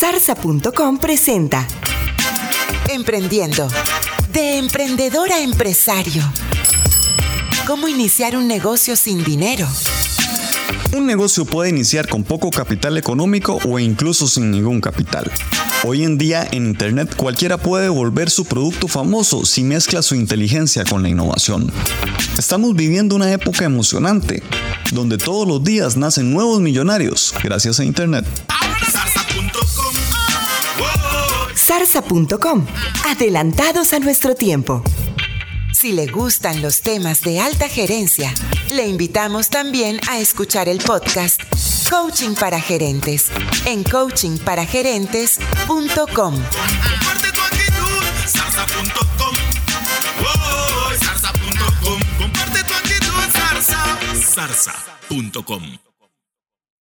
Zarza.com presenta Emprendiendo. De emprendedor a empresario. ¿Cómo iniciar un negocio sin dinero? Un negocio puede iniciar con poco capital económico o incluso sin ningún capital. Hoy en día en Internet cualquiera puede volver su producto famoso si mezcla su inteligencia con la innovación. Estamos viviendo una época emocionante, donde todos los días nacen nuevos millonarios gracias a Internet. Zarza.com. Adelantados a nuestro tiempo. Si le gustan los temas de alta gerencia, le invitamos también a escuchar el podcast Coaching para Gerentes en coachingparagerentes.com. Comparte tu actitud. Zarza.com.